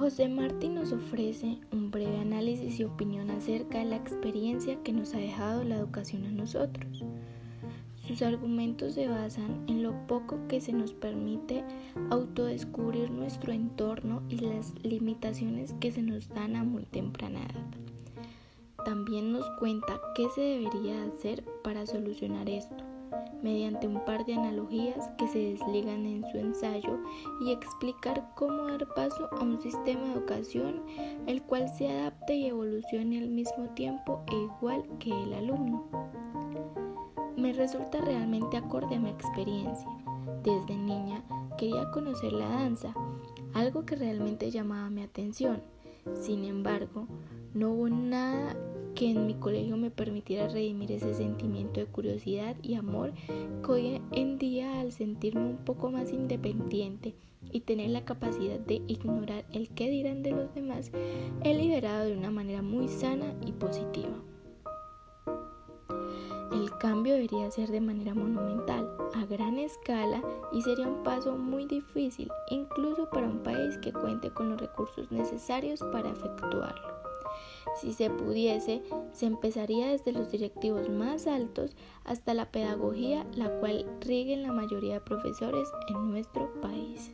José Martí nos ofrece un breve análisis y opinión acerca de la experiencia que nos ha dejado la educación a nosotros. Sus argumentos se basan en lo poco que se nos permite autodescubrir nuestro entorno y las limitaciones que se nos dan a muy temprana edad. También nos cuenta qué se debería hacer para solucionar esto mediante un par de analogías que se desligan en su ensayo y explicar cómo dar paso a un sistema de educación el cual se adapte y evolucione al mismo tiempo e igual que el alumno. Me resulta realmente acorde a mi experiencia. Desde niña quería conocer la danza, algo que realmente llamaba mi atención. Sin embargo, no hubo nada que en mi colegio me permitiera redimir ese sentimiento de curiosidad y amor que hoy en día al sentirme un poco más independiente y tener la capacidad de ignorar el qué dirán de los demás, he liberado de una manera muy sana y positiva. El cambio debería ser de manera monumental, a gran escala y sería un paso muy difícil, incluso para un país que cuente con los recursos necesarios para efectuarlo. Si se pudiese, se empezaría desde los directivos más altos hasta la pedagogía, la cual rigue la mayoría de profesores en nuestro país.